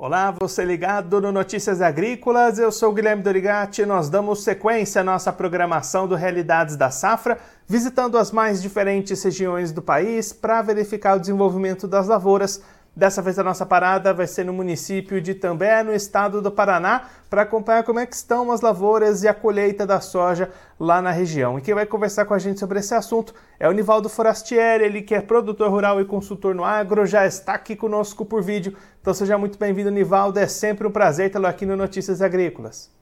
Olá, você ligado no Notícias Agrícolas, eu sou Guilherme Dorigati e nós damos sequência à nossa programação do Realidades da Safra, visitando as mais diferentes regiões do país para verificar o desenvolvimento das lavouras Dessa vez a nossa parada vai ser no município de També, no estado do Paraná, para acompanhar como é que estão as lavouras e a colheita da soja lá na região. E quem vai conversar com a gente sobre esse assunto é o Nivaldo Forastieri, ele que é produtor rural e consultor no agro, já está aqui conosco por vídeo. Então seja muito bem-vindo, Nivaldo. É sempre um prazer tê-lo aqui no Notícias Agrícolas.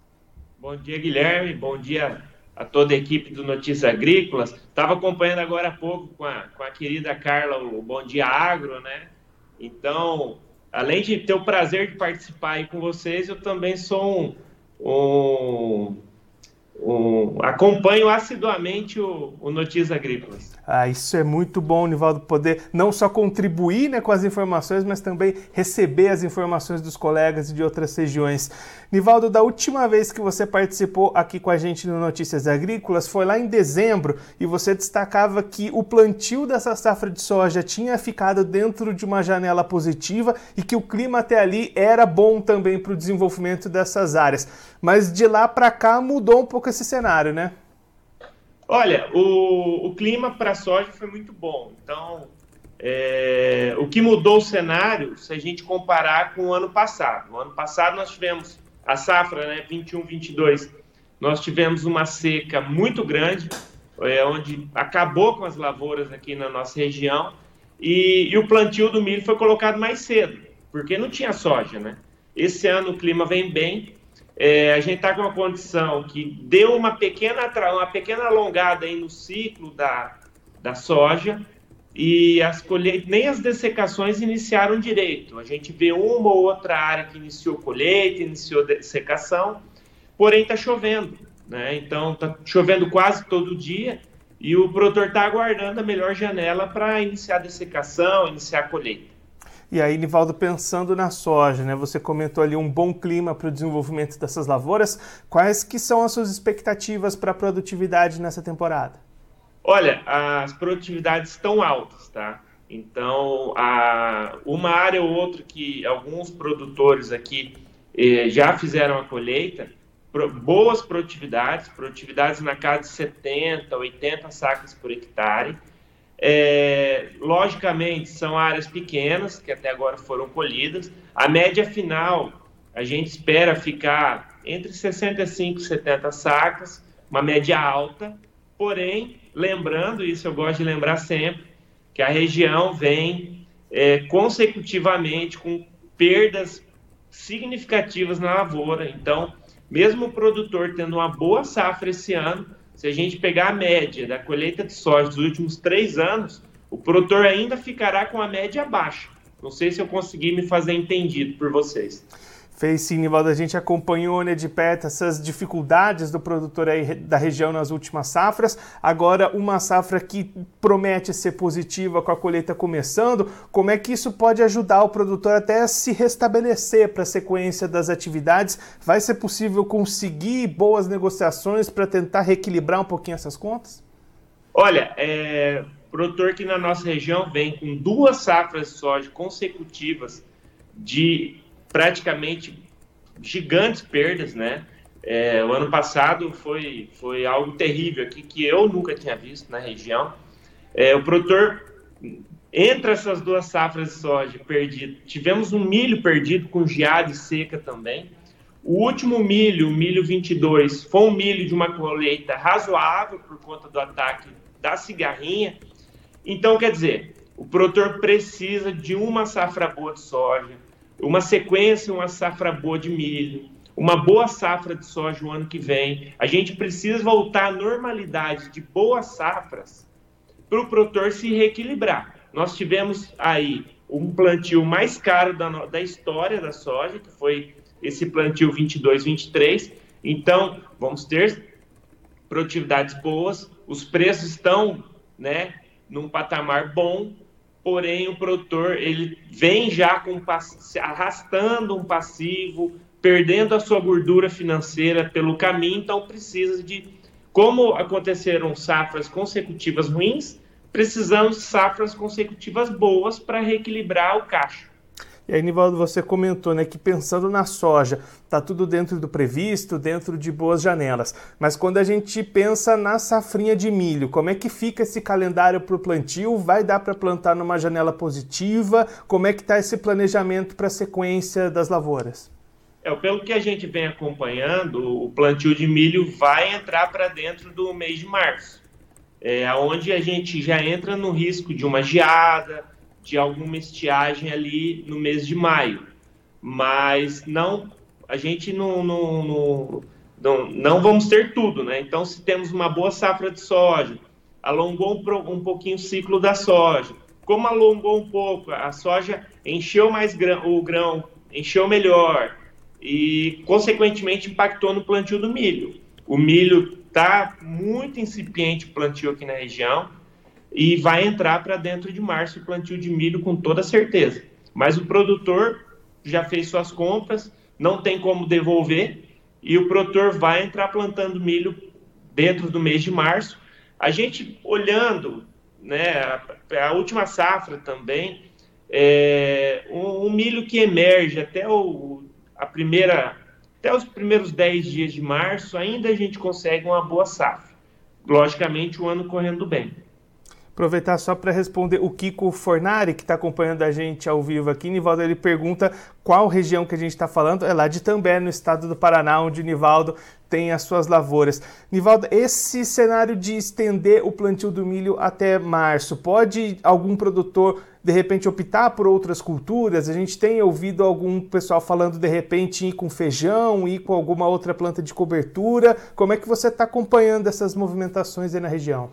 Bom dia, Guilherme. Bom dia a toda a equipe do Notícias Agrícolas. Estava acompanhando agora há pouco com a, com a querida Carla o Bom Dia Agro, né? Então, além de ter o prazer de participar aí com vocês, eu também sou um, um, um acompanho assiduamente o, o Notícias Agrícolas. Ah, isso é muito bom, Nivaldo, poder não só contribuir né, com as informações, mas também receber as informações dos colegas de outras regiões. Nivaldo, da última vez que você participou aqui com a gente no Notícias Agrícolas foi lá em dezembro e você destacava que o plantio dessa safra de soja tinha ficado dentro de uma janela positiva e que o clima até ali era bom também para o desenvolvimento dessas áreas. Mas de lá para cá mudou um pouco esse cenário, né? Olha, o, o clima para a soja foi muito bom. Então, é, o que mudou o cenário, se a gente comparar com o ano passado. No ano passado nós tivemos a safra, né, 21, 22, nós tivemos uma seca muito grande, é, onde acabou com as lavouras aqui na nossa região, e, e o plantio do milho foi colocado mais cedo, porque não tinha soja, né? Esse ano o clima vem bem, é, a gente está com uma condição que deu uma pequena, uma pequena alongada aí no ciclo da, da soja e as colheitas, nem as dessecações iniciaram direito. A gente vê uma ou outra área que iniciou colheita, iniciou dessecação, porém está chovendo. Né? Então está chovendo quase todo dia e o produtor está aguardando a melhor janela para iniciar a dessecação, iniciar a colheita. E aí, Nivaldo, pensando na soja, né? Você comentou ali um bom clima para o desenvolvimento dessas lavouras. Quais que são as suas expectativas para a produtividade nessa temporada? Olha, as produtividades estão altas, tá? Então, uma área ou outra que alguns produtores aqui eh, já fizeram a colheita, pro, boas produtividades, produtividades na casa de 70, 80 sacas por hectare. É, logicamente, são áreas pequenas, que até agora foram colhidas. A média final, a gente espera ficar entre 65 e 70 sacas, uma média alta. Porém, lembrando, isso eu gosto de lembrar sempre, que a região vem é, consecutivamente com perdas significativas na lavoura. Então, mesmo o produtor tendo uma boa safra esse ano, se a gente pegar a média da colheita de soja dos últimos três anos, o produtor ainda ficará com a média baixa. Não sei se eu consegui me fazer entendido por vocês. Fez sim, Nivaldo. A gente acompanhou né, de perto essas dificuldades do produtor aí da região nas últimas safras. Agora, uma safra que promete ser positiva com a colheita começando. Como é que isso pode ajudar o produtor até a se restabelecer para a sequência das atividades? Vai ser possível conseguir boas negociações para tentar reequilibrar um pouquinho essas contas? Olha, é, produtor que na nossa região vem com duas safras de soja consecutivas de praticamente gigantes perdas, né? É, o ano passado foi, foi algo terrível aqui que eu nunca tinha visto na região. É, o produtor, entre essas duas safras de soja perdido, tivemos um milho perdido com geada e seca também. O último milho, o milho 22, foi um milho de uma colheita razoável por conta do ataque da cigarrinha. Então, quer dizer, o produtor precisa de uma safra boa de soja, uma sequência, uma safra boa de milho, uma boa safra de soja o ano que vem. A gente precisa voltar à normalidade de boas safras para o produtor se reequilibrar. Nós tivemos aí um plantio mais caro da, da história da soja, que foi esse plantio 22-23. Então, vamos ter produtividades boas, os preços estão né, num patamar bom, porém o produtor ele vem já com arrastando um passivo, perdendo a sua gordura financeira pelo caminho, então precisa de como aconteceram safras consecutivas ruins, precisamos de safras consecutivas boas para reequilibrar o caixa. E aí, Nivaldo, você comentou né, que pensando na soja, está tudo dentro do previsto, dentro de boas janelas. Mas quando a gente pensa na safrinha de milho, como é que fica esse calendário para o plantio? Vai dar para plantar numa janela positiva? Como é que está esse planejamento para a sequência das lavouras? É, pelo que a gente vem acompanhando, o plantio de milho vai entrar para dentro do mês de março, é, onde a gente já entra no risco de uma geada, de alguma estiagem ali no mês de maio. Mas não, a gente não, não, não, não, não vamos ter tudo, né? Então, se temos uma boa safra de soja, alongou um, um pouquinho o ciclo da soja. Como alongou um pouco, a soja encheu mais grão, o grão, encheu melhor e, consequentemente, impactou no plantio do milho. O milho está muito incipiente o plantio aqui na região e vai entrar para dentro de março o plantio de milho com toda certeza. Mas o produtor já fez suas compras, não tem como devolver e o produtor vai entrar plantando milho dentro do mês de março. A gente olhando, né, a, a última safra também, é, um, um, milho que emerge até o, a primeira, até os primeiros 10 dias de março, ainda a gente consegue uma boa safra. Logicamente, o ano correndo bem. Aproveitar só para responder o Kiko Fornari, que está acompanhando a gente ao vivo aqui. Nivaldo, ele pergunta qual região que a gente está falando. É lá de També, no estado do Paraná, onde Nivaldo tem as suas lavouras. Nivaldo, esse cenário de estender o plantio do milho até março, pode algum produtor de repente optar por outras culturas? A gente tem ouvido algum pessoal falando de repente ir com feijão, ir com alguma outra planta de cobertura. Como é que você está acompanhando essas movimentações aí na região?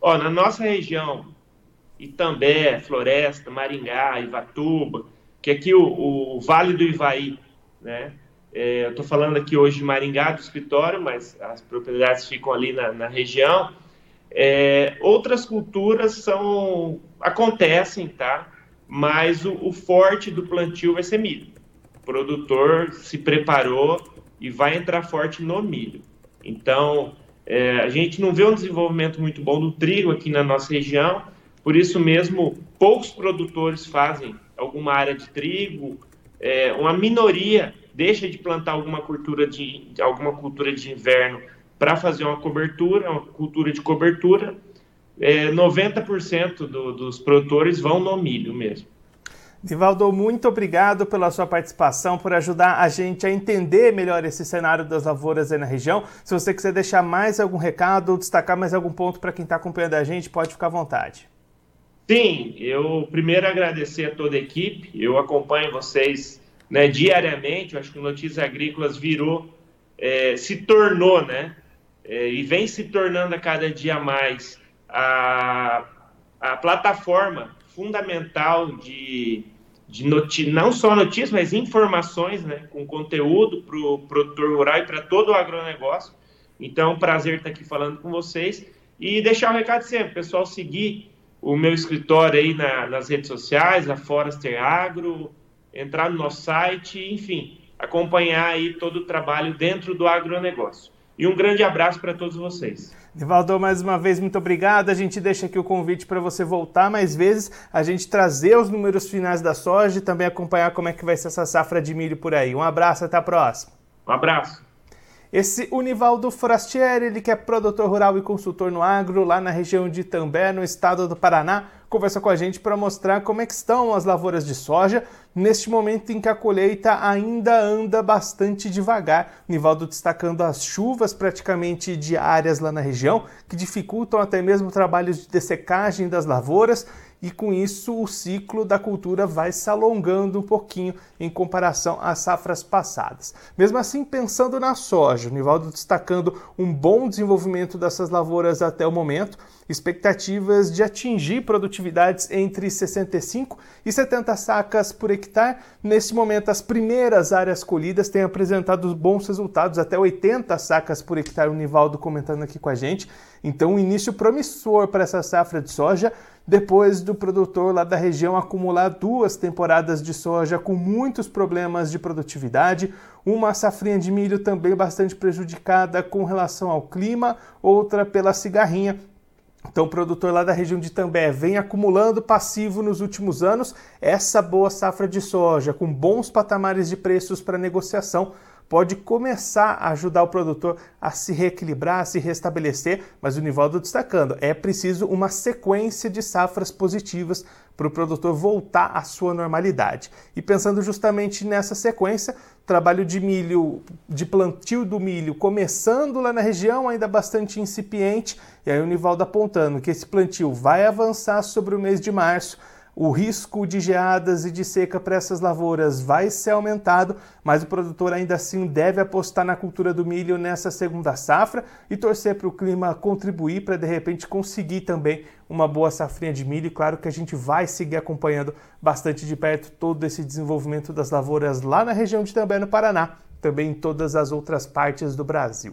Ó, na nossa região, Itambé, Floresta, Maringá, Ivatuba, que aqui o, o Vale do Ivaí, né? É, eu estou falando aqui hoje de Maringá, do escritório, mas as propriedades ficam ali na, na região. É, outras culturas são acontecem, tá? Mas o, o, forte do plantio vai ser milho. O produtor se preparou e vai entrar forte no milho. Então, é, a gente não vê um desenvolvimento muito bom do trigo aqui na nossa região, por isso mesmo poucos produtores fazem alguma área de trigo, é, uma minoria deixa de plantar alguma cultura de alguma cultura de inverno para fazer uma cobertura, uma cultura de cobertura. É, 90% do, dos produtores vão no milho mesmo. Divaldo, muito obrigado pela sua participação, por ajudar a gente a entender melhor esse cenário das lavouras aí na região. Se você quiser deixar mais algum recado, destacar mais algum ponto para quem está acompanhando a gente, pode ficar à vontade. Sim, eu primeiro agradecer a toda a equipe, eu acompanho vocês né, diariamente, eu acho que o Notícias Agrícolas virou, é, se tornou, né, é, e vem se tornando a cada dia mais a, a plataforma fundamental de, de notícia, não só notícias, mas informações, né, com conteúdo para o produtor rural e para todo o agronegócio. Então, prazer estar aqui falando com vocês e deixar o um recado sempre, pessoal, seguir o meu escritório aí na, nas redes sociais, a Forester Agro, entrar no nosso site, enfim, acompanhar aí todo o trabalho dentro do agronegócio. E um grande abraço para todos vocês. Nivaldo, mais uma vez, muito obrigado. A gente deixa aqui o convite para você voltar mais vezes, a gente trazer os números finais da soja e também acompanhar como é que vai ser essa safra de milho por aí. Um abraço, até a próxima. Um abraço. Esse Univaldo Forastieri, ele que é produtor rural e consultor no agro, lá na região de Itambé, no estado do Paraná, conversa com a gente para mostrar como é que estão as lavouras de soja neste momento em que a colheita ainda anda bastante devagar. Nivaldo destacando as chuvas praticamente diárias lá na região, que dificultam até mesmo trabalhos de dessecagem das lavouras e com isso o ciclo da cultura vai se alongando um pouquinho em comparação às safras passadas. Mesmo assim, pensando na soja, o Nivaldo destacando um bom desenvolvimento dessas lavouras até o momento, expectativas de atingir produtividades entre 65 e 70 sacas por hectare. Nesse momento, as primeiras áreas colhidas têm apresentado bons resultados, até 80 sacas por hectare, o Nivaldo comentando aqui com a gente. Então, um início promissor para essa safra de soja, depois do produtor lá da região acumular duas temporadas de soja com muitos problemas de produtividade, uma safrinha de milho também bastante prejudicada com relação ao clima, outra pela cigarrinha Então, o produtor lá da região de També vem acumulando passivo nos últimos anos. Essa boa safra de soja, com bons patamares de preços para negociação, pode começar a ajudar o produtor a se reequilibrar, a se restabelecer, mas o Nivaldo destacando, é preciso uma sequência de safras positivas para o produtor voltar à sua normalidade. E pensando justamente nessa sequência, trabalho de milho, de plantio do milho começando lá na região, ainda bastante incipiente, e aí o Nivaldo apontando que esse plantio vai avançar sobre o mês de março, o risco de geadas e de seca para essas lavouras vai ser aumentado, mas o produtor ainda assim deve apostar na cultura do milho nessa segunda safra e torcer para o clima contribuir para de repente conseguir também uma boa safrinha de milho. Claro que a gente vai seguir acompanhando bastante de perto todo esse desenvolvimento das lavouras lá na região de També, no Paraná, também em todas as outras partes do Brasil.